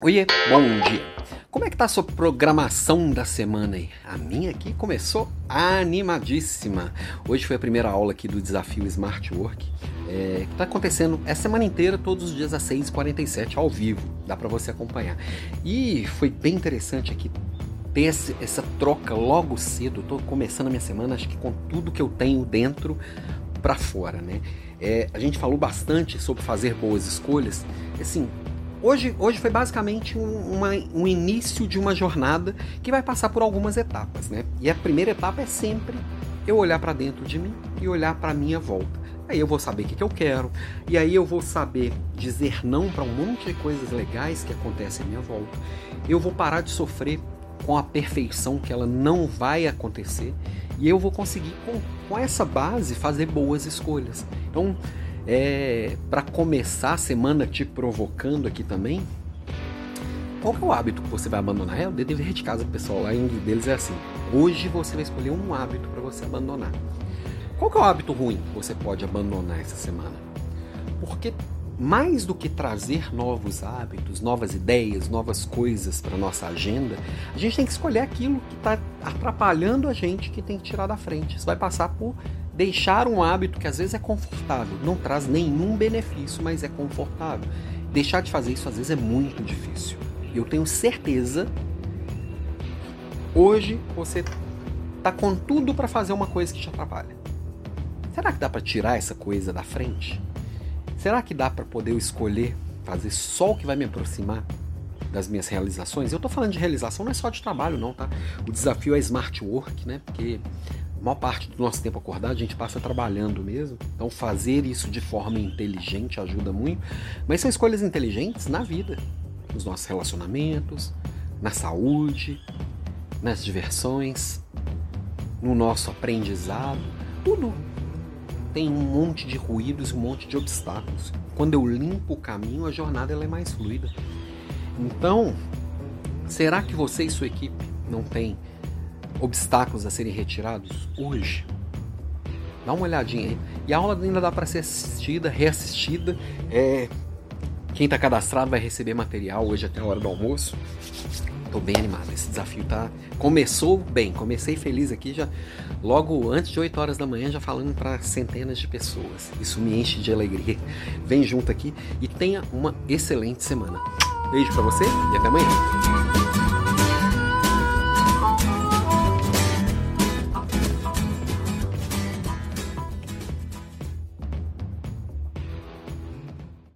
Oiê, bom dia. Como é que tá a sua programação da semana aí? A minha aqui começou animadíssima. Hoje foi a primeira aula aqui do desafio Smart Work, é, que tá acontecendo essa semana inteira, todos os dias às 6h47, ao vivo. Dá para você acompanhar. E foi bem interessante aqui ter esse, essa troca logo cedo. Tô começando a minha semana, acho que com tudo que eu tenho dentro para fora, né? É, a gente falou bastante sobre fazer boas escolhas. Assim, Hoje, hoje foi basicamente um, uma, um início de uma jornada que vai passar por algumas etapas, né? E a primeira etapa é sempre eu olhar para dentro de mim e olhar para minha volta. Aí eu vou saber o que, que eu quero, e aí eu vou saber dizer não para um monte de coisas legais que acontecem à minha volta. Eu vou parar de sofrer com a perfeição que ela não vai acontecer, e eu vou conseguir, com, com essa base, fazer boas escolhas. Então, é, para começar a semana te provocando aqui também, qual é o hábito que você vai abandonar? É o dever de casa, pessoal. Lá em deles é assim: hoje você vai escolher um hábito para você abandonar. Qual é o hábito ruim que você pode abandonar essa semana? Porque mais do que trazer novos hábitos, novas ideias, novas coisas para nossa agenda, a gente tem que escolher aquilo que está atrapalhando a gente que tem que tirar da frente. Isso vai passar por Deixar um hábito que às vezes é confortável, não traz nenhum benefício, mas é confortável. Deixar de fazer isso às vezes é muito difícil. Eu tenho certeza hoje você tá com tudo para fazer uma coisa que te atrapalha. Será que dá para tirar essa coisa da frente? Será que dá para poder escolher fazer só o que vai me aproximar das minhas realizações? Eu tô falando de realização não é só de trabalho não, tá? O desafio é smart work, né? Porque maior parte do nosso tempo acordado a gente passa trabalhando mesmo. Então fazer isso de forma inteligente ajuda muito. Mas são escolhas inteligentes na vida, nos nossos relacionamentos, na saúde, nas diversões, no nosso aprendizado. Tudo tem um monte de ruídos, um monte de obstáculos. Quando eu limpo o caminho, a jornada ela é mais fluida. Então, será que você e sua equipe não têm obstáculos a serem retirados hoje. Dá uma olhadinha aí. E a aula ainda dá para ser assistida, reassistida. É... Quem está cadastrado vai receber material hoje até a hora do almoço. Tô bem animado. Esse desafio tá começou bem. Comecei feliz aqui já logo antes de 8 horas da manhã já falando para centenas de pessoas. Isso me enche de alegria. Vem junto aqui e tenha uma excelente semana. Beijo para você e até amanhã.